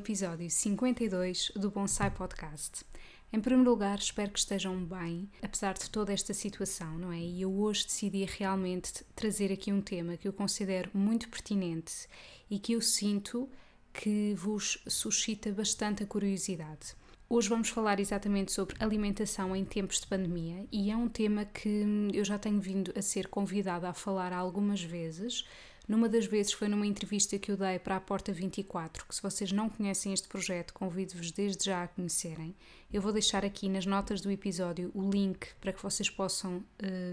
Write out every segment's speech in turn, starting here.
Episódio 52 do Bonsai Podcast. Em primeiro lugar, espero que estejam bem, apesar de toda esta situação, não é? E eu hoje decidi realmente trazer aqui um tema que eu considero muito pertinente e que eu sinto que vos suscita bastante a curiosidade. Hoje vamos falar exatamente sobre alimentação em tempos de pandemia e é um tema que eu já tenho vindo a ser convidada a falar algumas vezes numa das vezes foi numa entrevista que eu dei para a Porta 24, que se vocês não conhecem este projeto, convido-vos desde já a conhecerem. Eu vou deixar aqui nas notas do episódio o link para que vocês possam uh,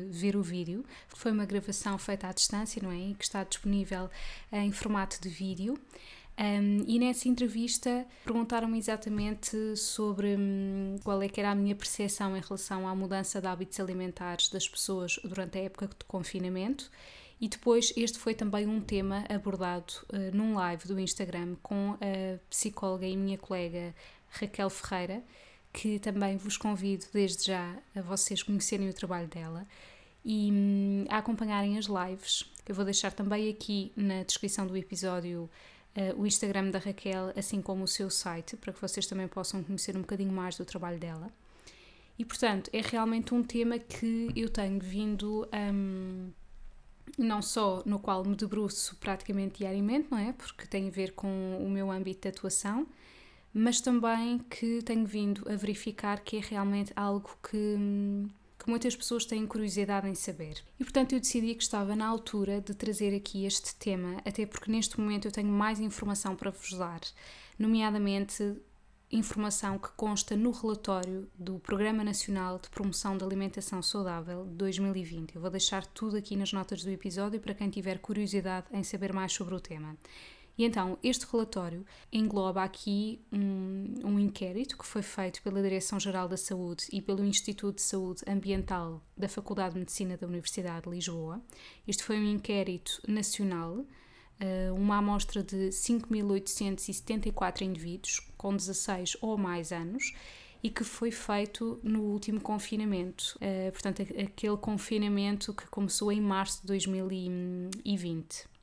ver o vídeo. Foi uma gravação feita à distância, não é? E que está disponível em formato de vídeo. Um, e nessa entrevista perguntaram-me exatamente sobre um, qual é que era a minha percepção em relação à mudança de hábitos alimentares das pessoas durante a época de confinamento e depois, este foi também um tema abordado uh, num live do Instagram com a psicóloga e minha colega Raquel Ferreira, que também vos convido desde já a vocês conhecerem o trabalho dela e um, a acompanharem as lives. Eu vou deixar também aqui na descrição do episódio uh, o Instagram da Raquel, assim como o seu site, para que vocês também possam conhecer um bocadinho mais do trabalho dela. E portanto, é realmente um tema que eu tenho vindo. Um, não só no qual me debruço praticamente diariamente, não é? Porque tem a ver com o meu âmbito de atuação, mas também que tenho vindo a verificar que é realmente algo que, que muitas pessoas têm curiosidade em saber. E portanto eu decidi que estava na altura de trazer aqui este tema, até porque neste momento eu tenho mais informação para vos dar, nomeadamente informação que consta no relatório do Programa Nacional de Promoção da Alimentação Saudável de 2020. Eu vou deixar tudo aqui nas notas do episódio para quem tiver curiosidade em saber mais sobre o tema. E então, este relatório engloba aqui um, um inquérito que foi feito pela Direção-Geral da Saúde e pelo Instituto de Saúde Ambiental da Faculdade de Medicina da Universidade de Lisboa. Este foi um inquérito nacional eh, uma amostra de 5.874 indivíduos com 16 ou mais anos e que foi feito no último confinamento, uh, portanto, aquele confinamento que começou em março de 2020.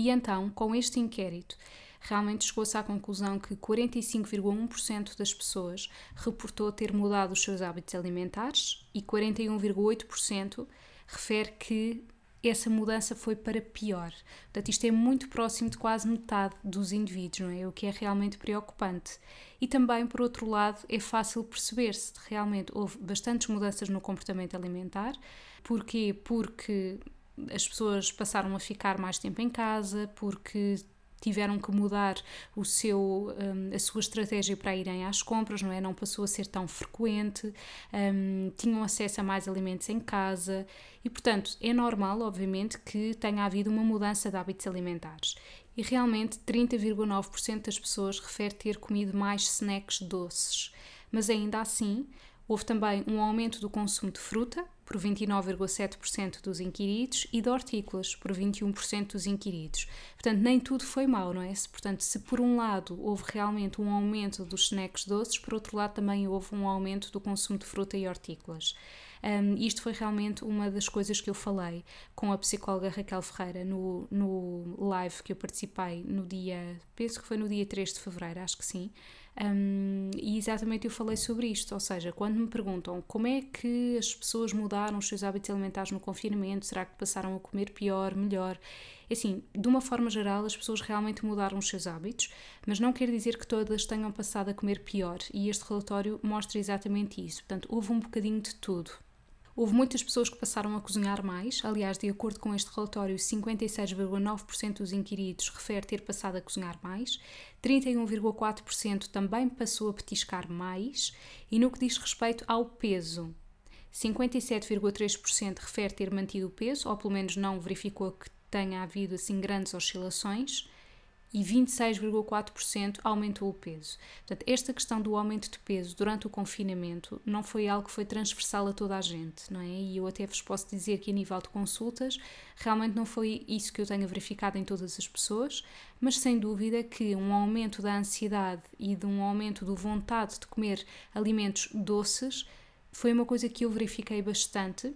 E então, com este inquérito, realmente chegou-se à conclusão que 45,1% das pessoas reportou ter mudado os seus hábitos alimentares e 41,8% refere que essa mudança foi para pior. Portanto, isto é muito próximo de quase metade dos indivíduos, não é? O que é realmente preocupante. E também, por outro lado, é fácil perceber se realmente houve bastantes mudanças no comportamento alimentar. Porquê? Porque as pessoas passaram a ficar mais tempo em casa, porque tiveram que mudar o seu, um, a sua estratégia para irem às compras, não é? Não passou a ser tão frequente, um, tinham acesso a mais alimentos em casa e, portanto, é normal, obviamente, que tenha havido uma mudança de hábitos alimentares. E realmente 30,9% das pessoas refere ter comido mais snacks doces. Mas ainda assim, houve também um aumento do consumo de fruta, por 29,7% dos inquiridos, e de hortícolas, por 21% dos inquiridos. Portanto, nem tudo foi mau, não é? Portanto, se por um lado houve realmente um aumento dos snacks doces, por outro lado também houve um aumento do consumo de fruta e hortícolas. Um, isto foi realmente uma das coisas que eu falei com a psicóloga Raquel Ferreira no, no live que eu participei no dia, penso que foi no dia 3 de fevereiro, acho que sim. Um, e exatamente eu falei sobre isto, ou seja, quando me perguntam como é que as pessoas mudaram os seus hábitos alimentares no confinamento, será que passaram a comer pior, melhor? É assim, de uma forma geral, as pessoas realmente mudaram os seus hábitos, mas não quer dizer que todas tenham passado a comer pior, e este relatório mostra exatamente isso. Portanto, houve um bocadinho de tudo. Houve muitas pessoas que passaram a cozinhar mais, aliás, de acordo com este relatório, 56,9% dos inquiridos refere ter passado a cozinhar mais, 31,4% também passou a petiscar mais, e no que diz respeito ao peso, 57,3% refere ter mantido o peso, ou pelo menos não verificou que tenha havido assim grandes oscilações e 26,4% aumentou o peso. Portanto, esta questão do aumento de peso durante o confinamento não foi algo que foi transversal a toda a gente, não é? E eu até vos posso dizer que a nível de consultas, realmente não foi isso que eu tenha verificado em todas as pessoas, mas sem dúvida que um aumento da ansiedade e de um aumento da vontade de comer alimentos doces foi uma coisa que eu verifiquei bastante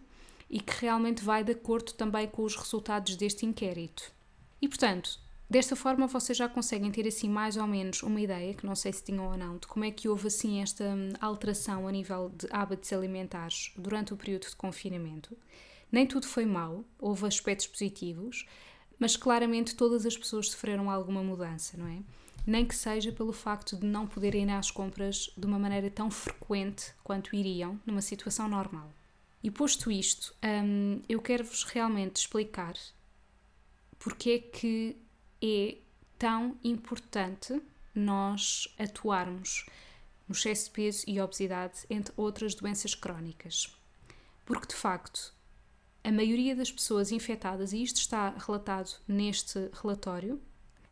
e que realmente vai de acordo também com os resultados deste inquérito. E portanto, desta forma vocês já conseguem ter assim mais ou menos uma ideia, que não sei se tinham ou não, de como é que houve assim esta hum, alteração a nível de hábitos alimentares durante o período de confinamento. Nem tudo foi mau, houve aspectos positivos, mas claramente todas as pessoas sofreram alguma mudança, não é? Nem que seja pelo facto de não poderem ir às compras de uma maneira tão frequente quanto iriam numa situação normal. E posto isto, hum, eu quero-vos realmente explicar porque é que é tão importante nós atuarmos no excesso de peso e obesidade, entre outras doenças crónicas. Porque, de facto, a maioria das pessoas infectadas, e isto está relatado neste relatório,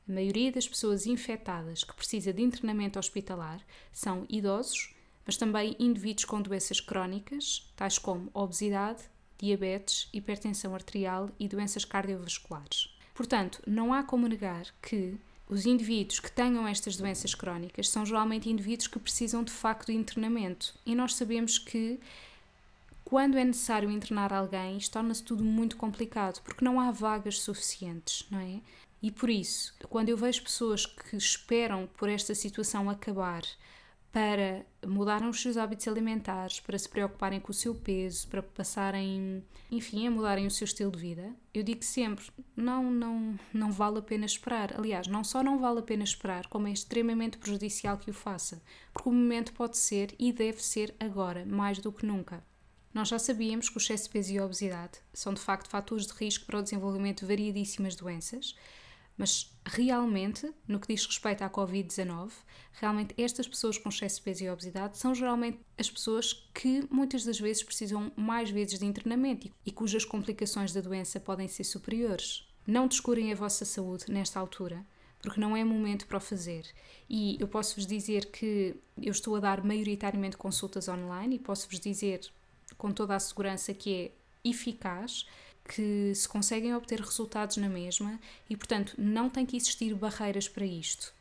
a maioria das pessoas infectadas que precisa de internamento hospitalar são idosos, mas também indivíduos com doenças crónicas, tais como obesidade, diabetes, hipertensão arterial e doenças cardiovasculares. Portanto, não há como negar que os indivíduos que tenham estas doenças crónicas são geralmente indivíduos que precisam de facto de internamento. E nós sabemos que quando é necessário internar alguém, isto torna-se tudo muito complicado, porque não há vagas suficientes, não é? E por isso, quando eu vejo pessoas que esperam por esta situação acabar para mudarem os seus hábitos alimentares, para se preocuparem com o seu peso, para passarem, enfim, a mudarem o seu estilo de vida, eu digo sempre, não, não, não vale a pena esperar. Aliás, não só não vale a pena esperar, como é extremamente prejudicial que o faça, porque o momento pode ser e deve ser agora, mais do que nunca. Nós já sabíamos que o excesso de peso e a obesidade são de facto fatores de risco para o desenvolvimento de variedíssimas doenças, mas realmente, no que diz respeito à Covid-19, realmente estas pessoas com excesso de peso e obesidade são geralmente as pessoas que muitas das vezes precisam mais vezes de internamento e cujas complicações da doença podem ser superiores. Não descurem a vossa saúde nesta altura, porque não é momento para o fazer. E eu posso-vos dizer que eu estou a dar maioritariamente consultas online e posso-vos dizer com toda a segurança que é eficaz que se conseguem obter resultados na mesma e, portanto, não tem que existir barreiras para isto.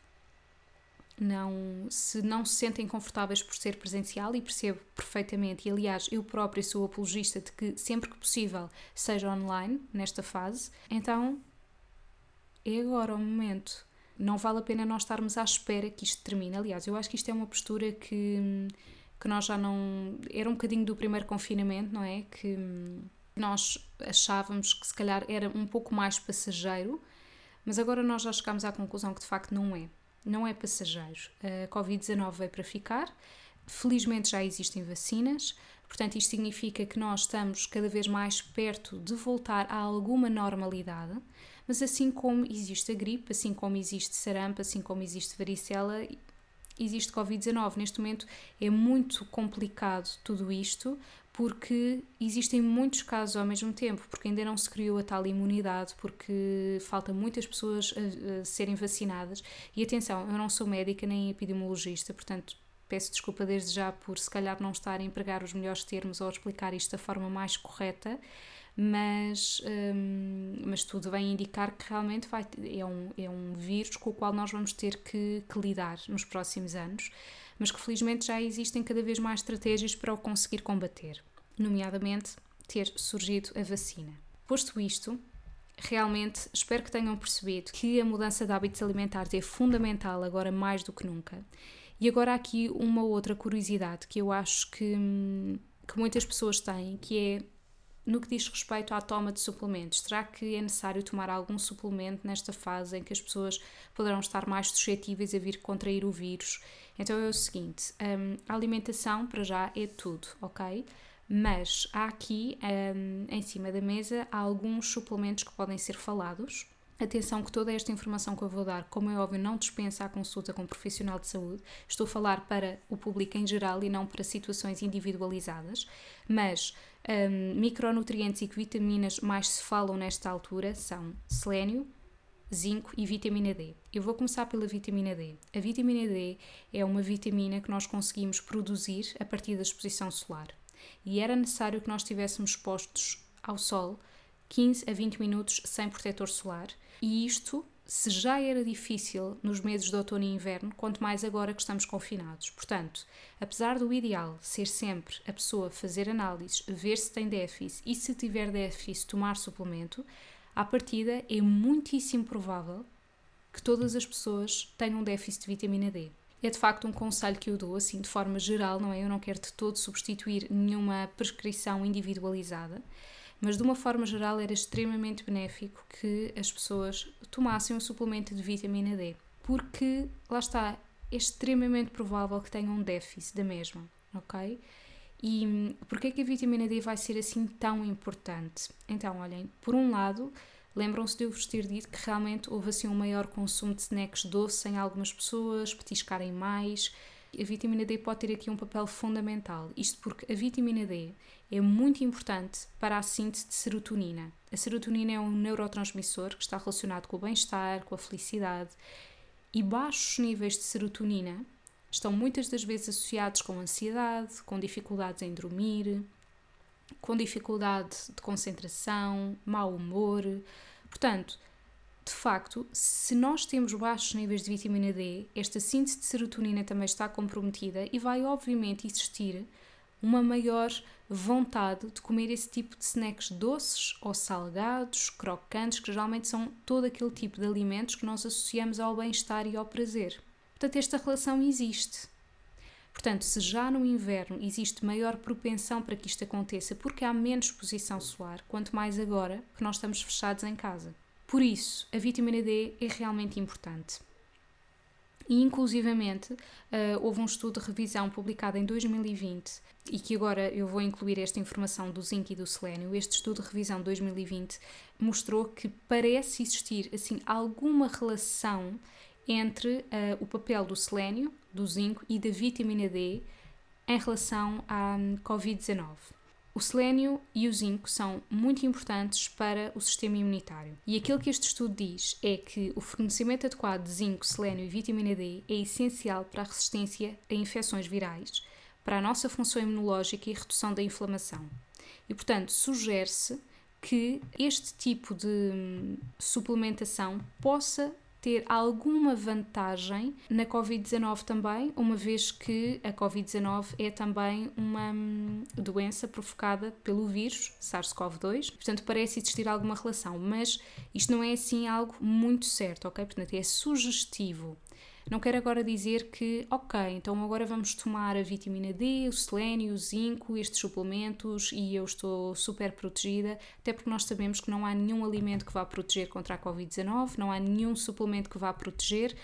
Não, se não se sentem confortáveis por ser presencial, e percebo perfeitamente, e aliás, eu própria sou apologista de que sempre que possível seja online nesta fase, então é agora o momento. Não vale a pena nós estarmos à espera que isto termine. Aliás, eu acho que isto é uma postura que, que nós já não. Era um bocadinho do primeiro confinamento, não é? Que nós achávamos que se calhar era um pouco mais passageiro, mas agora nós já chegamos à conclusão que de facto não é. Não é passageiro. A Covid-19 veio para ficar. Felizmente já existem vacinas, portanto, isto significa que nós estamos cada vez mais perto de voltar a alguma normalidade. Mas assim como existe a gripe, assim como existe sarampo, assim como existe varicela, existe Covid-19. Neste momento é muito complicado tudo isto, porque existem muitos casos ao mesmo tempo, porque ainda não se criou a tal imunidade, porque falta muitas pessoas a, a serem vacinadas. E atenção, eu não sou médica nem epidemiologista, portanto peço desculpa desde já por se calhar não estar a empregar os melhores termos ou explicar isto da forma mais correta, mas, hum, mas tudo vem indicar que realmente vai, é, um, é um vírus com o qual nós vamos ter que, que lidar nos próximos anos mas que felizmente já existem cada vez mais estratégias para o conseguir combater, nomeadamente ter surgido a vacina. Posto isto, realmente espero que tenham percebido que a mudança de hábitos alimentares é fundamental agora mais do que nunca. E agora aqui uma outra curiosidade que eu acho que, que muitas pessoas têm, que é no que diz respeito à toma de suplementos, será que é necessário tomar algum suplemento nesta fase em que as pessoas poderão estar mais suscetíveis a vir contrair o vírus? Então é o seguinte: um, a alimentação, para já, é tudo, ok? Mas há aqui, um, em cima da mesa, alguns suplementos que podem ser falados. Atenção que toda esta informação que eu vou dar, como é óbvio, não dispensa a consulta com um profissional de saúde. Estou a falar para o público em geral e não para situações individualizadas. Mas um, micronutrientes e que vitaminas mais se falam nesta altura são selênio, zinco e vitamina D. Eu vou começar pela vitamina D. A vitamina D é uma vitamina que nós conseguimos produzir a partir da exposição solar. E era necessário que nós estivéssemos expostos ao sol 15 a 20 minutos sem protetor solar e isto, se já era difícil nos meses de outono e inverno, quanto mais agora que estamos confinados. Portanto, apesar do ideal ser sempre a pessoa fazer análises, ver se tem déficit e se tiver déficit tomar suplemento, à partida é muitíssimo provável que todas as pessoas tenham déficit de vitamina D. É de facto um conselho que eu dou, assim, de forma geral, não é? Eu não quero de todo substituir nenhuma prescrição individualizada, mas de uma forma geral era extremamente benéfico que as pessoas tomassem um suplemento de vitamina D, porque lá está, é extremamente provável que tenham um déficit da mesma, ok? E porquê que a vitamina D vai ser assim tão importante? Então, olhem, por um lado, lembram-se de eu vos ter dito que realmente houve assim um maior consumo de snacks doces em algumas pessoas, petiscarem mais, a vitamina D pode ter aqui um papel fundamental. Isto porque a vitamina D é muito importante para a síntese de serotonina. A serotonina é um neurotransmissor que está relacionado com o bem-estar, com a felicidade. E baixos níveis de serotonina estão muitas das vezes associados com ansiedade, com dificuldades em dormir, com dificuldade de concentração, mau humor. Portanto, de facto, se nós temos baixos níveis de vitamina D, esta síntese de serotonina também está comprometida e vai, obviamente, existir uma maior vontade de comer esse tipo de snacks doces ou salgados, crocantes, que geralmente são todo aquele tipo de alimentos que nós associamos ao bem-estar e ao prazer. Portanto, esta relação existe. Portanto, se já no inverno existe maior propensão para que isto aconteça porque há menos exposição solar, quanto mais agora que nós estamos fechados em casa. Por isso, a vitamina D é realmente importante. E, inclusivamente, uh, houve um estudo de revisão publicado em 2020 e que agora eu vou incluir esta informação do zinco e do selênio. Este estudo de revisão 2020 mostrou que parece existir assim alguma relação entre uh, o papel do selênio, do zinco e da vitamina D em relação à hum, Covid-19. O selênio e o zinco são muito importantes para o sistema imunitário. E aquilo que este estudo diz é que o fornecimento adequado de zinco, selênio e vitamina D é essencial para a resistência a infecções virais, para a nossa função imunológica e redução da inflamação. E, portanto, sugere-se que este tipo de hum, suplementação possa ter alguma vantagem na Covid-19 também, uma vez que a Covid-19 é também uma hum, doença provocada pelo vírus SARS-CoV-2, portanto parece existir alguma relação, mas isto não é assim algo muito certo, ok? Portanto é sugestivo. Não quero agora dizer que, ok, então agora vamos tomar a vitamina D, o selênio, o zinco, estes suplementos e eu estou super protegida, até porque nós sabemos que não há nenhum alimento que vá proteger contra a Covid-19, não há nenhum suplemento que vá proteger.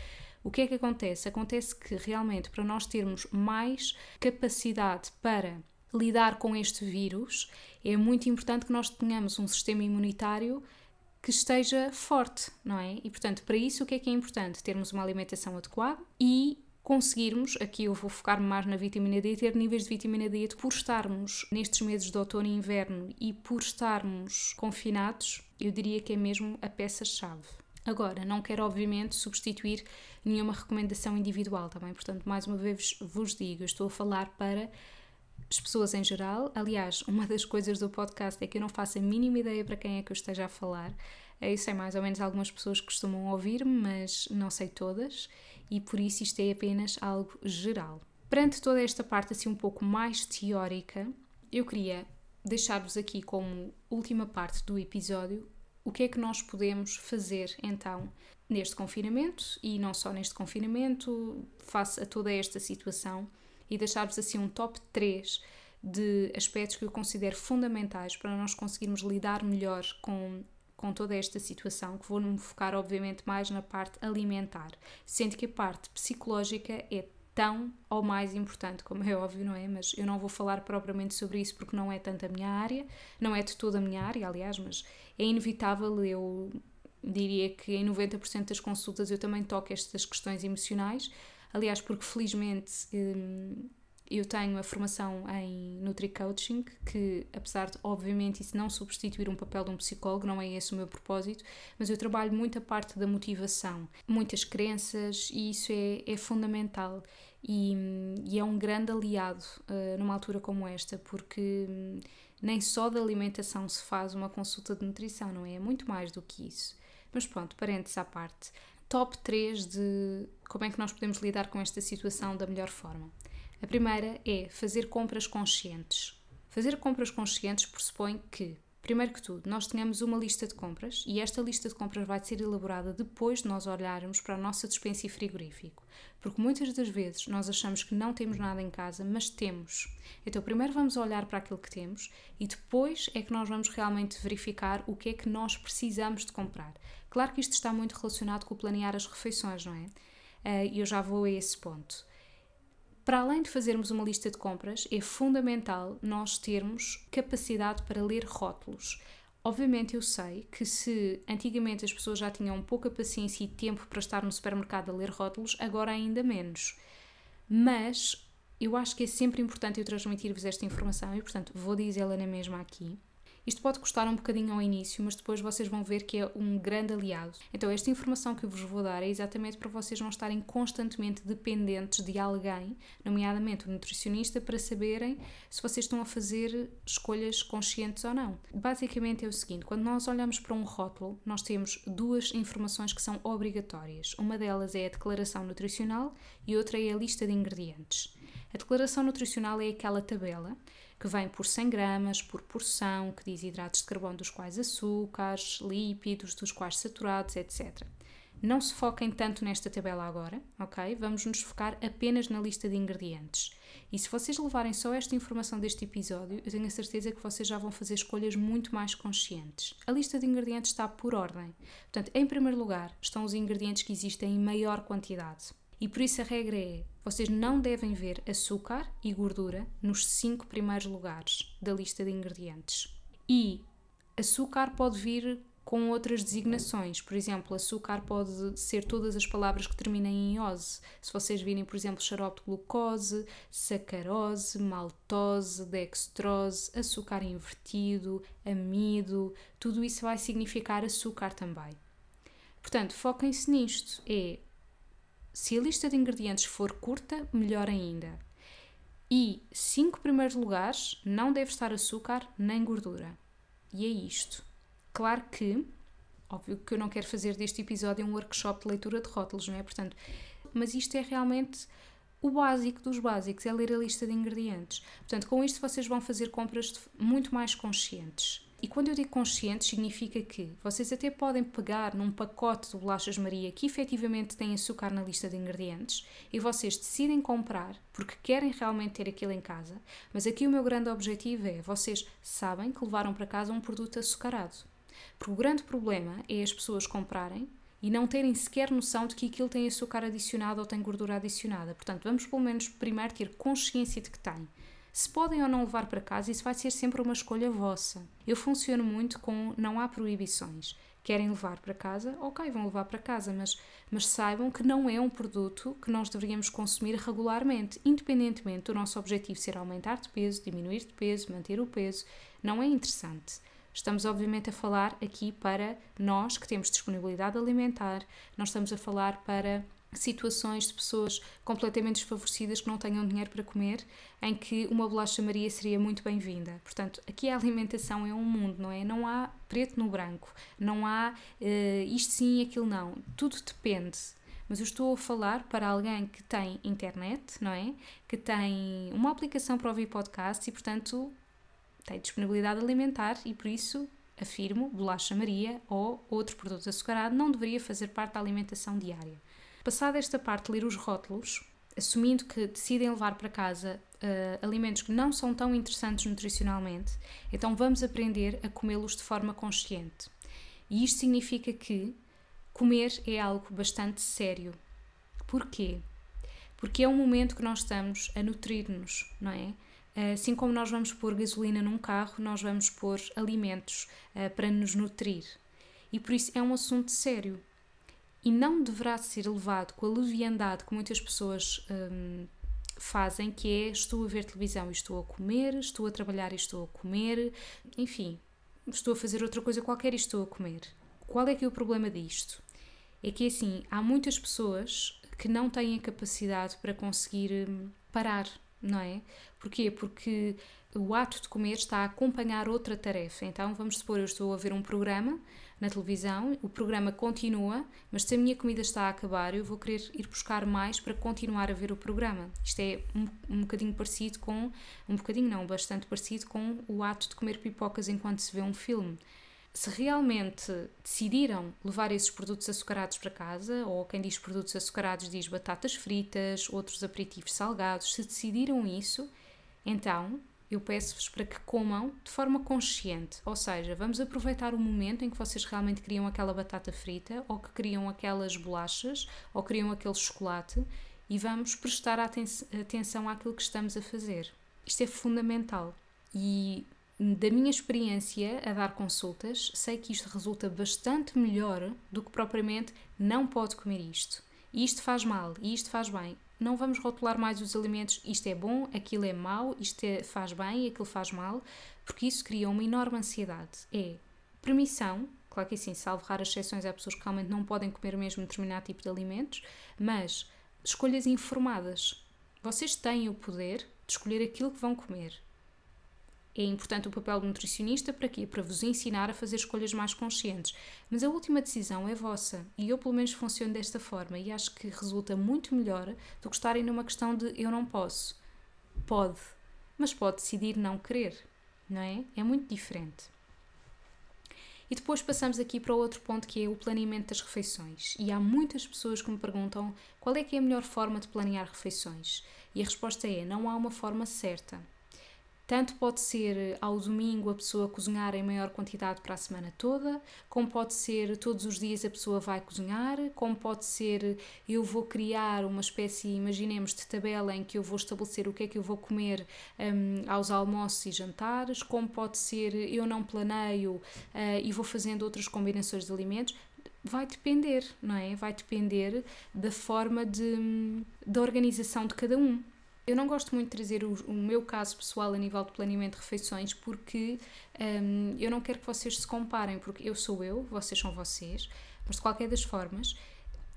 O que é que acontece? Acontece que realmente para nós termos mais capacidade para lidar com este vírus, é muito importante que nós tenhamos um sistema imunitário que esteja forte, não é? E portanto, para isso, o que é que é importante? Termos uma alimentação adequada e conseguirmos, aqui eu vou focar mais na vitamina D, ter níveis de vitamina D por estarmos nestes meses de outono e inverno e por estarmos confinados, eu diria que é mesmo a peça-chave. Agora, não quero obviamente substituir nenhuma recomendação individual, também, tá portanto, mais uma vez vos digo, estou a falar para as pessoas em geral. Aliás, uma das coisas do podcast é que eu não faço a mínima ideia para quem é que eu esteja a falar. Eu sei mais ou menos algumas pessoas que costumam ouvir-me, mas não sei todas, e por isso isto é apenas algo geral. Perante toda esta parte assim um pouco mais teórica, eu queria deixar-vos aqui como última parte do episódio o que é que nós podemos fazer então neste confinamento e não só neste confinamento, face a toda esta situação e deixar-vos assim um top 3 de aspectos que eu considero fundamentais para nós conseguirmos lidar melhor com, com toda esta situação, que vou-me focar obviamente mais na parte alimentar, sendo que a parte psicológica é tão ou mais importante, como é óbvio, não é? Mas eu não vou falar propriamente sobre isso porque não é tanto a minha área, não é de toda a minha área, aliás, mas é inevitável eu diria que em 90% das consultas eu também toco estas questões emocionais. Aliás, porque felizmente hum, eu tenho a formação em Nutri-Coaching, que apesar de, obviamente, isso não substituir um papel de um psicólogo, não é esse o meu propósito, mas eu trabalho muito a parte da motivação, muitas crenças e isso é, é fundamental. E, e, é um grande aliado uh, numa altura como esta, porque um, nem só da alimentação se faz uma consulta de nutrição, não é? É muito mais do que isso. Mas pronto, parênteses à parte. Top 3 de como é que nós podemos lidar com esta situação da melhor forma. A primeira é fazer compras conscientes. Fazer compras conscientes pressupõe que, primeiro que tudo, nós tenhamos uma lista de compras e esta lista de compras vai ser elaborada depois de nós olharmos para a nossa despensa e frigorífico. Porque muitas das vezes nós achamos que não temos nada em casa, mas temos. Então, primeiro vamos olhar para aquilo que temos e depois é que nós vamos realmente verificar o que é que nós precisamos de comprar. Claro que isto está muito relacionado com planear as refeições, não é? Eh, e eu já vou a esse ponto. Para além de fazermos uma lista de compras, é fundamental nós termos capacidade para ler rótulos. Obviamente, eu sei que se antigamente as pessoas já tinham pouca paciência e tempo para estar no supermercado a ler rótulos, agora ainda menos. Mas eu acho que é sempre importante eu transmitir-vos esta informação e, portanto, vou dizê-la na mesma aqui. Isto pode custar um bocadinho ao início, mas depois vocês vão ver que é um grande aliado. Então, esta informação que eu vos vou dar é exatamente para vocês não estarem constantemente dependentes de alguém, nomeadamente o nutricionista, para saberem se vocês estão a fazer escolhas conscientes ou não. Basicamente é o seguinte: quando nós olhamos para um rótulo, nós temos duas informações que são obrigatórias. Uma delas é a declaração nutricional e outra é a lista de ingredientes. A declaração nutricional é aquela tabela que vem por 100 gramas, por porção, que diz hidratos de carbono, dos quais açúcares, lípidos, dos quais saturados, etc. Não se foquem tanto nesta tabela agora, ok? Vamos nos focar apenas na lista de ingredientes. E se vocês levarem só esta informação deste episódio, eu tenho a certeza que vocês já vão fazer escolhas muito mais conscientes. A lista de ingredientes está por ordem. Portanto, em primeiro lugar, estão os ingredientes que existem em maior quantidade. E por isso a regra é: vocês não devem ver açúcar e gordura nos cinco primeiros lugares da lista de ingredientes. E açúcar pode vir com outras designações. Por exemplo, açúcar pode ser todas as palavras que terminem em ose. Se vocês virem, por exemplo, xarope de glucose, sacarose, maltose, dextrose, açúcar invertido, amido, tudo isso vai significar açúcar também. Portanto, foquem-se nisto. É se a lista de ingredientes for curta, melhor ainda. E cinco primeiros lugares não deve estar açúcar nem gordura. E é isto. Claro que, óbvio que eu não quero fazer deste episódio um workshop de leitura de rótulos, não é? Portanto, mas isto é realmente o básico dos básicos, é ler a lista de ingredientes. Portanto, com isto vocês vão fazer compras muito mais conscientes. E quando eu digo conscientes, significa que vocês até podem pegar num pacote de bolachas Maria que efetivamente tem açúcar na lista de ingredientes e vocês decidem comprar porque querem realmente ter aquilo em casa, mas aqui o meu grande objetivo é vocês sabem que levaram para casa um produto açucarado. Porque o grande problema é as pessoas comprarem e não terem sequer noção de que aquilo tem açúcar adicionado ou tem gordura adicionada. Portanto, vamos pelo menos primeiro ter consciência de que tem. Se podem ou não levar para casa, isso vai ser sempre uma escolha vossa. Eu funciono muito com não há proibições. Querem levar para casa? Ok, vão levar para casa, mas, mas saibam que não é um produto que nós deveríamos consumir regularmente, independentemente do nosso objetivo ser aumentar de peso, diminuir de peso, manter o peso. Não é interessante. Estamos, obviamente, a falar aqui para nós que temos disponibilidade alimentar, nós estamos a falar para situações de pessoas completamente desfavorecidas que não tenham dinheiro para comer, em que uma bolacha Maria seria muito bem-vinda. Portanto, aqui a alimentação é um mundo, não é? Não há preto no branco, não há uh, isto sim aquilo não. Tudo depende. Mas eu estou a falar para alguém que tem internet, não é? Que tem uma aplicação para ouvir podcasts e, portanto, tem disponibilidade alimentar e, por isso, afirmo, bolacha Maria ou outro produto açucarado não deveria fazer parte da alimentação diária. Passada esta parte, ler os rótulos, assumindo que decidem levar para casa uh, alimentos que não são tão interessantes nutricionalmente, então vamos aprender a comê-los de forma consciente. E isto significa que comer é algo bastante sério. Porquê? Porque é um momento que nós estamos a nutrir-nos, não é? Assim como nós vamos pôr gasolina num carro, nós vamos pôr alimentos uh, para nos nutrir. E por isso é um assunto sério. E não deverá ser levado com a leviandade que muitas pessoas hum, fazem, que é estou a ver televisão e estou a comer, estou a trabalhar e estou a comer, enfim, estou a fazer outra coisa qualquer e estou a comer. Qual é que é o problema disto? É que assim, há muitas pessoas que não têm a capacidade para conseguir hum, parar, não é? Porquê? Porque o ato de comer está a acompanhar outra tarefa. Então, vamos supor, eu estou a ver um programa na televisão, o programa continua, mas se a minha comida está a acabar, eu vou querer ir buscar mais para continuar a ver o programa. Isto é um, um bocadinho parecido com, um bocadinho não, bastante parecido com o ato de comer pipocas enquanto se vê um filme. Se realmente decidiram levar esses produtos açucarados para casa, ou quem diz produtos açucarados diz batatas fritas, outros aperitivos salgados, se decidiram isso, então eu peço-vos para que comam de forma consciente, ou seja, vamos aproveitar o momento em que vocês realmente queriam aquela batata frita, ou que queriam aquelas bolachas, ou queriam aquele chocolate, e vamos prestar aten atenção àquilo que estamos a fazer. Isto é fundamental. E da minha experiência a dar consultas, sei que isto resulta bastante melhor do que propriamente não pode comer isto. E isto faz mal, e isto faz bem não vamos rotular mais os alimentos, isto é bom, aquilo é mau, isto é, faz bem, aquilo faz mal, porque isso cria uma enorme ansiedade. É permissão, claro que assim, salvo raras exceções, há pessoas que realmente não podem comer mesmo determinado tipo de alimentos, mas escolhas informadas. Vocês têm o poder de escolher aquilo que vão comer. É importante o papel do nutricionista para quê? Para vos ensinar a fazer escolhas mais conscientes. Mas a última decisão é vossa e eu, pelo menos, funciono desta forma e acho que resulta muito melhor do que estarem numa questão de eu não posso. Pode, mas pode decidir não querer, não é? É muito diferente. E depois passamos aqui para outro ponto que é o planeamento das refeições. E há muitas pessoas que me perguntam qual é que é a melhor forma de planear refeições. E a resposta é: não há uma forma certa. Tanto pode ser eh, ao domingo a pessoa cozinhar em maior quantidade para a semana toda, como pode ser todos os dias a pessoa vai cozinhar, como pode ser eh, eu vou criar uma espécie, imaginemos, de tabela em que eu vou estabelecer o que é que eu vou comer um, aos almoços e jantares, como pode ser eu não planeio uh, e vou fazendo outras combinações de alimentos vai depender, não é? Vai depender da forma de, da organização de cada um. Eu não gosto muito de trazer o, o, meu caso pessoal a nível de planeamento de refeições porque um, eu não quero que vocês se comparem, porque eu sou eu, vocês são vocês, mas de qualquer das formas,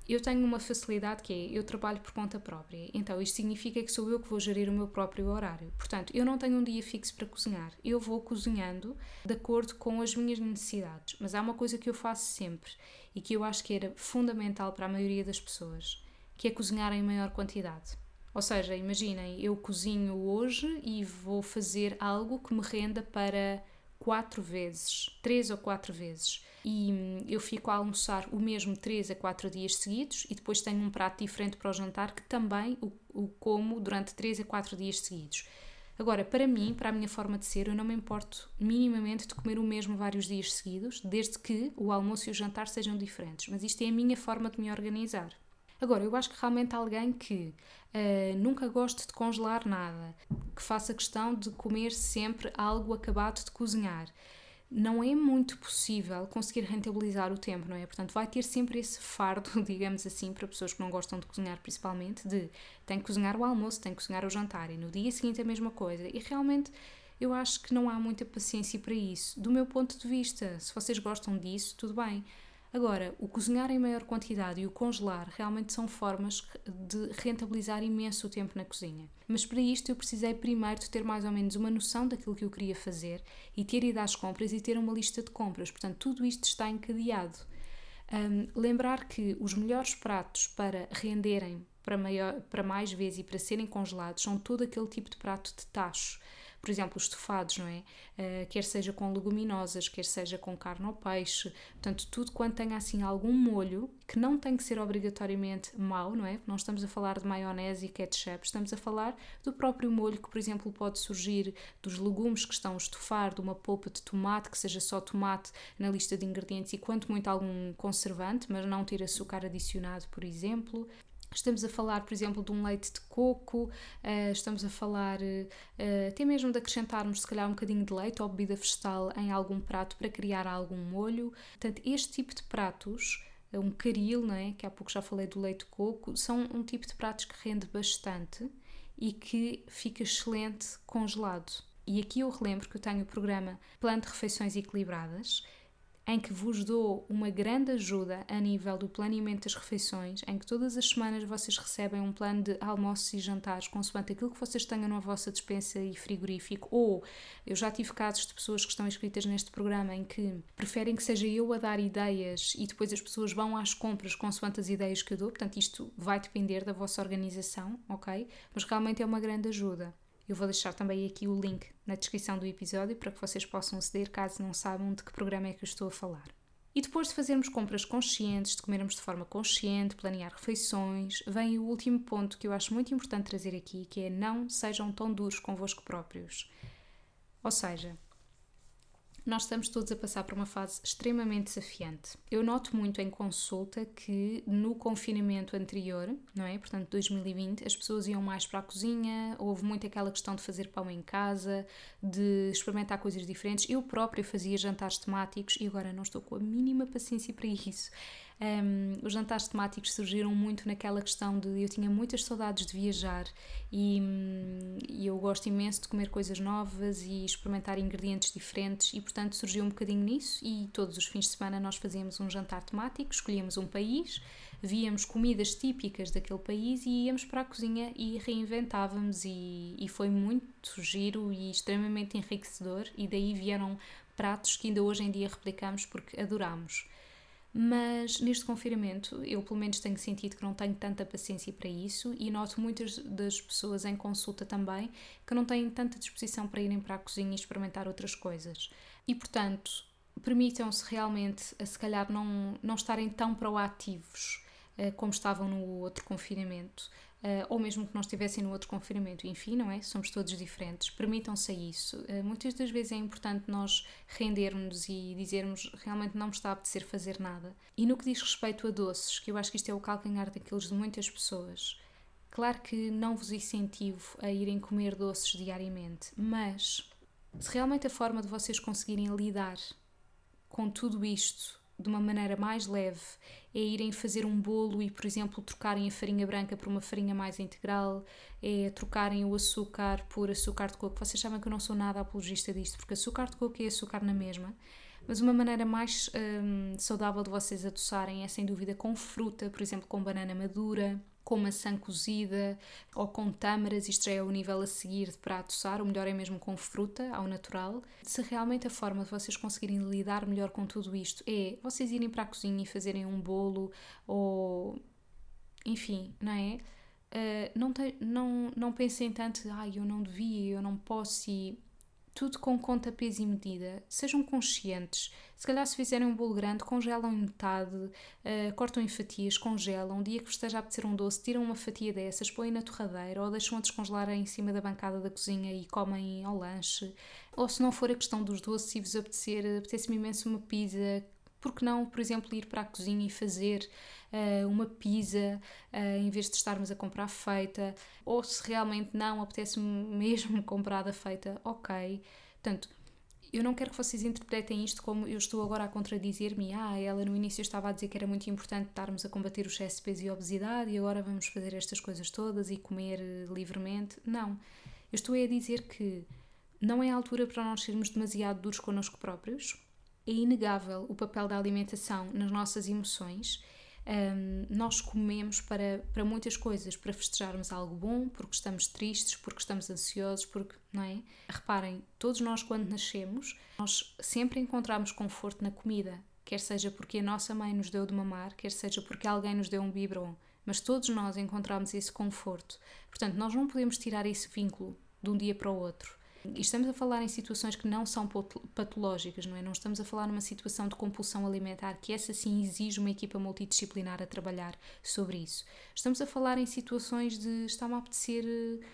eu tenho uma facilidade que é eu trabalho por conta própria, então isto significa que sou eu que vou gerir o meu próprio horário. Portanto, eu não tenho um dia fixo para cozinhar, eu vou cozinhando de acordo com as minhas necessidades. Mas há uma coisa que eu faço sempre e que eu acho que era fundamental para a maioria das pessoas, que é cozinhar em maior quantidade. Ou seja, imaginem, eu cozinho hoje e vou fazer algo que me renda para quatro vezes, três ou quatro vezes. E hum, eu fico a almoçar o mesmo três a quatro dias seguidos e depois tenho um prato diferente para o jantar que também o, o como durante três a quatro dias seguidos. Agora, para mim, para a minha forma de ser, eu não me importo minimamente de comer o mesmo vários dias seguidos, desde que o almoço e o jantar sejam diferentes. Mas isto é a minha forma de me organizar. Agora, eu acho que realmente alguém que uh, nunca goste de congelar nada, que faça questão de comer sempre algo acabado de cozinhar, não é muito possível conseguir rentabilizar o tempo, não é? Portanto, vai ter sempre esse fardo, digamos assim, para pessoas que não gostam de cozinhar, principalmente, de tem que cozinhar o almoço, tem que cozinhar o jantar e no dia seguinte a mesma coisa. E realmente eu acho que não há muita paciência para isso. Do meu ponto de vista, se vocês gostam disso, tudo bem. Agora, o cozinhar em maior quantidade e o congelar realmente são formas de rentabilizar imenso o tempo na cozinha. Mas para isto eu precisei primeiro de ter mais ou menos uma noção daquilo que eu queria fazer e ter ido às compras e ter uma lista de compras. Portanto, tudo isto está encadeado. Um, lembrar que os melhores pratos para renderem para, maior, para mais vezes e para serem congelados são todo aquele tipo de prato de tacho por exemplo, os estofados, não é? Uh, quer seja com leguminosas, quer seja com carne ou peixe, portanto, tudo quanto tenha assim algum molho, que não tem que ser obrigatoriamente mau, não é? Não estamos a falar de maionese e ketchup, estamos a falar do próprio molho que, por exemplo, pode surgir dos legumes que estão a estofar, de uma polpa de tomate, que seja só tomate na lista de ingredientes e quanto muito algum conservante, mas não ter açúcar adicionado, por exemplo Estamos a falar, por exemplo, de um leite de coco, uh, estamos a falar uh, até mesmo de acrescentarmos, se calhar, um bocadinho de leite ou bebida vegetal em algum prato para criar algum molho. Portanto, este tipo de pratos, um caril, não é? que há pouco já falei do leite de coco, são um tipo de pratos que rende bastante e que fica excelente congelado. E aqui eu relembro que eu tenho o programa Plano de Refeições Equilibradas, em que vos dou uma grande ajuda a nível do planeamento das refeições, em que todas as semanas vocês recebem um plano de almoços e jantares consoante aquilo que vocês tenham na vossa despensa e frigorífico, ou eu já tive casos de pessoas que estão inscritas neste programa em que preferem que seja eu a dar ideias e depois as pessoas vão às compras consoante as ideias que eu dou, portanto isto vai depender da vossa organização, ok? Mas realmente é uma grande ajuda. Eu vou deixar também aqui o link na descrição do episódio para que vocês possam aceder caso não saibam de que programa é que eu estou a falar. E depois de fazermos compras conscientes, de comermos de forma consciente, planear refeições, vem o último ponto que eu acho muito importante trazer aqui, que é não sejam tão duros convosco próprios. Ou seja, nós estamos todos a passar por uma fase extremamente desafiante. Eu noto muito em consulta que no confinamento anterior, não é? Portanto, 2020, as pessoas iam mais para a cozinha, houve muito aquela questão de fazer pão em casa, de experimentar coisas diferentes. Eu própria fazia jantares temáticos e agora não estou com a mínima paciência para isso. Um, os jantares temáticos surgiram muito naquela questão de eu tinha muitas saudades de viajar e, e, eu gosto imenso de comer coisas novas e experimentar ingredientes diferentes e portanto surgiu um bocadinho nisso e todos os fins de semana nós fazíamos um jantar temático, escolhíamos um país, víamos comidas típicas daquele país e íamos para a cozinha e reinventávamos e, e foi muito giro e extremamente enriquecedor e daí vieram pratos que ainda hoje em dia replicamos porque adoramos. Mas neste confinamento, eu pelo menos tenho sentido que não tenho tanta paciência para isso e noto muitas das pessoas em consulta também que não têm tanta disposição para irem para a cozinha e experimentar outras coisas. E portanto, permitam-se realmente, a se calhar, não, não estarem tão proativos uh, como estavam no outro confinamento uh, ou mesmo que não estivessem no outro confinamento. Enfim, não é? Somos todos diferentes. Permitam-se isso. Uh, muitas das vezes é importante nós rendermos e dizermos realmente não me está a apetecer fazer nada. E no que diz respeito a doces, que eu acho que isto é o calcanhar daqueles de muitas pessoas. Claro que não vos incentivo a irem comer doces diariamente, mas se realmente a forma de vocês conseguirem lidar com tudo isto de uma maneira mais leve é irem fazer um bolo e, por exemplo, trocarem a farinha branca por uma farinha mais integral, é trocarem o açúcar por açúcar de coco. Vocês sabem que eu não sou nada apologista disto, porque açúcar de coco é açúcar na mesma, mas uma maneira mais hum, saudável de vocês adoçarem é sem dúvida com fruta, por exemplo, com banana madura com maçã cozida ou com tâmaras, isto já é o nível a seguir para adoçar, o melhor é mesmo com fruta, ao natural. Se realmente a forma de vocês conseguirem lidar melhor com tudo isto é vocês irem para a cozinha e fazerem um bolo ou. enfim, não é? Uh, não, te, não, não pensem tanto, ai, ah, eu não devia, eu não posso e tudo com conta, peso e medida. Sejam conscientes. Se calhar, se fizerem um bolo grande, congelam em metade, uh, cortam em fatias, congelam. Um dia que vos esteja a apetecer um doce, tiram uma fatia dessas, põem na torradeira ou deixam a descongelar em cima da bancada da cozinha e comem ao lanche. Ou se não for a questão dos doces e vos apetecer, apetece-me imenso uma pizza, por que não, por exemplo, ir para a cozinha e fazer uh, uma pizza uh, em vez de estarmos a comprar feita? Ou se realmente não apetece-me mesmo comprada feita, ok. Portanto, eu não quero que vocês interpretem isto como eu estou agora a contradizer-me. Ah, ela no início estava a dizer que era muito importante estarmos a combater o excesso de peso e obesidade e agora vamos fazer estas coisas todas e comer eh, livremente. Não. Eu estou a dizer que não é a altura para nós sermos demasiado duros connosco próprios, é inegável o papel da alimentação nas nossas emoções. Um, nós comemos para, para muitas coisas, para festejarmos algo bom, porque estamos tristes, porque estamos ansiosos, porque, não é? Reparem, todos nós quando nascemos, nós sempre encontramos conforto na comida, quer seja porque a nossa mãe nos deu de mamar, quer seja porque alguém nos deu um biberon, mas todos nós encontramos esse conforto. Portanto, nós não podemos tirar esse vínculo de um dia para o outro. E estamos a falar em situações que não são patológicas, não é? Não estamos a falar numa situação de compulsão alimentar, que essa sim exige uma equipa multidisciplinar a trabalhar sobre isso. Estamos a falar em situações de está-me a apetecer eh,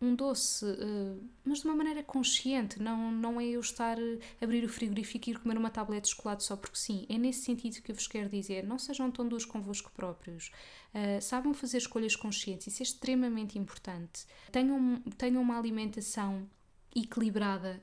um doce, uh, mas de uma maneira consciente, não, não é eu estar a abrir o frigorífico e ir comer uma tableta de chocolate só porque sim. É nesse sentido que eu vos quero dizer. Não sejam tão duros convosco próprios. Uh, saibam fazer escolhas conscientes, isso é extremamente importante. Tenham, tenham uma alimentação equilibrada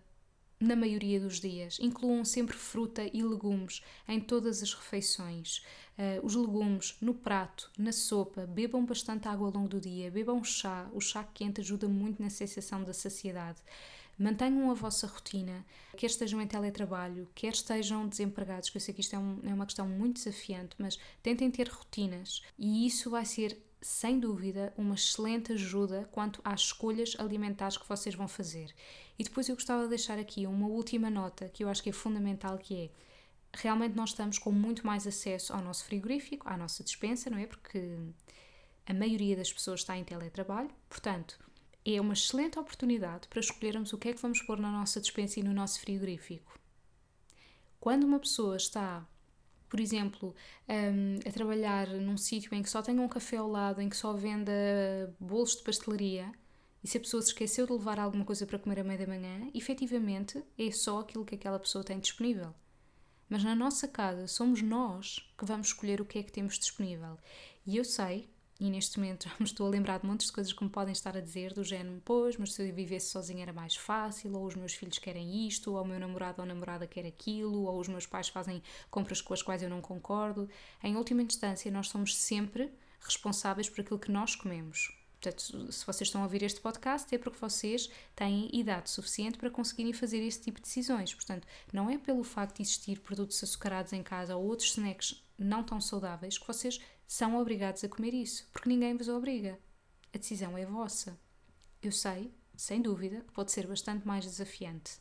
na maioria dos dias. Incluam sempre fruta e legumes em todas as refeições. Uh, os legumes no prato, na sopa, bebam bastante água ao longo do dia, bebam chá. O chá quente ajuda muito na sensação da saciedade. Mantenham a vossa rotina, quer estejam em teletrabalho, quer estejam desempregados, que eu sei que isto é, um, é uma questão muito desafiante, mas tentem ter rotinas e isso vai ser sem dúvida, uma excelente ajuda quanto às escolhas alimentares que vocês vão fazer. E depois eu gostava de deixar aqui uma última nota que eu acho que é fundamental, que é realmente nós estamos com muito mais acesso ao nosso frigorífico, à nossa dispensa, não é? Porque a maioria das pessoas está em teletrabalho, portanto, é uma excelente oportunidade para escolhermos o que é que vamos pôr na nossa dispensa e no nosso frigorífico. Quando uma pessoa está por exemplo, um, a trabalhar num sítio em que só tenha um café ao lado, em que só venda bolos de pastelaria, e se a pessoa se esqueceu de levar alguma coisa para comer à meia da manhã, efetivamente é só aquilo que aquela pessoa tem disponível. Mas na nossa casa somos nós que vamos escolher o que é que temos disponível. E eu sei e neste momento já me estou a lembrar de muitas coisas que me podem estar a dizer, do género, pois, mas se eu vivesse sozinha era mais fácil, ou os meus filhos querem isto, ou o meu namorado ou namorada quer aquilo, ou os meus pais fazem compras com as quais eu não concordo. Em última instância, nós somos sempre responsáveis por aquilo que nós comemos. Portanto, se vocês estão a ouvir este podcast, é porque vocês têm idade suficiente para conseguirem fazer esse tipo de decisões. Portanto, não é pelo facto de existir produtos açucarados em casa ou outros snacks não tão saudáveis que vocês são obrigados a comer isso, porque ninguém vos obriga. A decisão é vossa. Eu sei, sem dúvida, que pode ser bastante mais desafiante,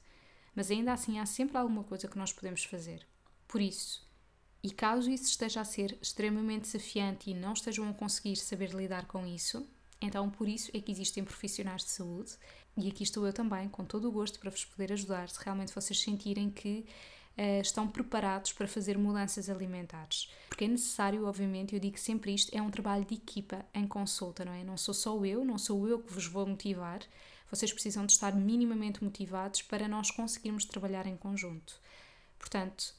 mas ainda assim há sempre alguma coisa que nós podemos fazer. Por isso, e caso isso esteja a ser extremamente desafiante e não estejam a conseguir saber lidar com isso, então por isso é que existem profissionais de saúde e aqui estou eu também, com todo o gosto, para vos poder ajudar se realmente vocês sentirem que uh, estão preparados para fazer mudanças alimentares. Porque é necessário, obviamente, eu digo sempre isto, é um trabalho de equipa em consulta, não é? Não sou só eu, não sou eu que vos vou motivar, vocês precisam de estar minimamente motivados para nós conseguirmos trabalhar em conjunto. Portanto,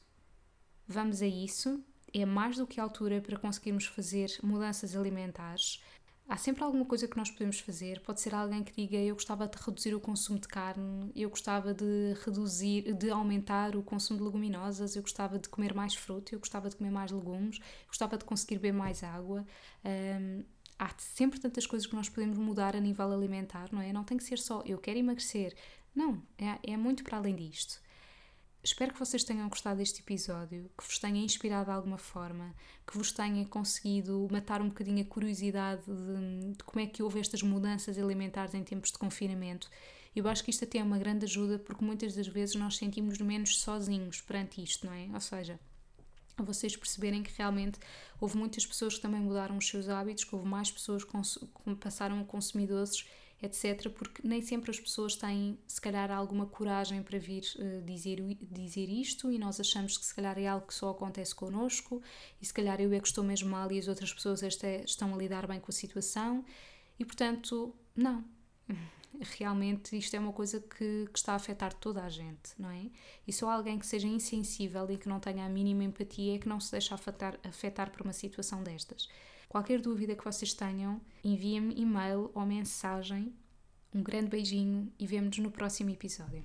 vamos a isso. É mais do que a altura para conseguirmos fazer mudanças alimentares. Há sempre alguma coisa que nós podemos fazer. Pode ser alguém que diga eu gostava de reduzir o consumo de carne, eu gostava de reduzir, de aumentar o consumo de leguminosas, eu gostava de comer mais fruta, eu gostava de comer mais legumes, gostava de conseguir beber mais água. Um, há sempre tantas coisas que nós podemos mudar a nível alimentar, não é? Não tem que ser só eu quero emagrecer. Não, é, é muito para além disto. Espero que vocês tenham gostado deste episódio, que vos tenha inspirado de alguma forma, que vos tenha conseguido matar um bocadinho a curiosidade de, de como é que houve estas mudanças alimentares em tempos de confinamento. Eu acho que isto até é uma grande ajuda porque muitas das vezes nós sentimos menos sozinhos perante isto, não é? Ou seja, vocês perceberem que realmente houve muitas pessoas que também mudaram os seus hábitos, que houve mais pessoas que passaram a consumir doces etc., porque nem sempre as pessoas têm, se calhar, alguma coragem para vir uh, dizer, dizer isto e nós achamos que, se calhar, é algo que só acontece connosco e, se calhar, eu é que estou mesmo mal e as outras pessoas estão a lidar bem com a situação e, portanto, não. Realmente isto é uma coisa que, que, está a afetar toda a gente, não é? E só alguém que seja insensível e que não tenha a mínima empatia é que não se deixa afetar, afetar por uma situação destas. Qualquer dúvida que vocês tenham, enviem-me e-mail ou mensagem. Um grande beijinho e vemo-nos no próximo episódio.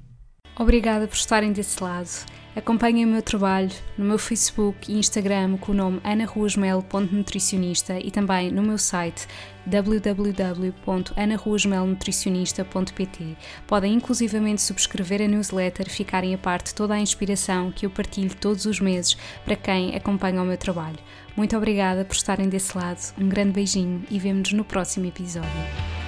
Obrigada por estarem desse lado. Acompanhem o meu trabalho no meu Facebook e Instagram com o nome anaruasmel.nutricionista e também no meu site www.anaruasmelnutricionista.pt. Podem inclusivamente subscrever a newsletter, ficarem a parte toda a inspiração que eu partilho todos os meses para quem acompanha o meu trabalho. Muito obrigada por estarem desse lado, um grande beijinho e vemo-nos no próximo episódio.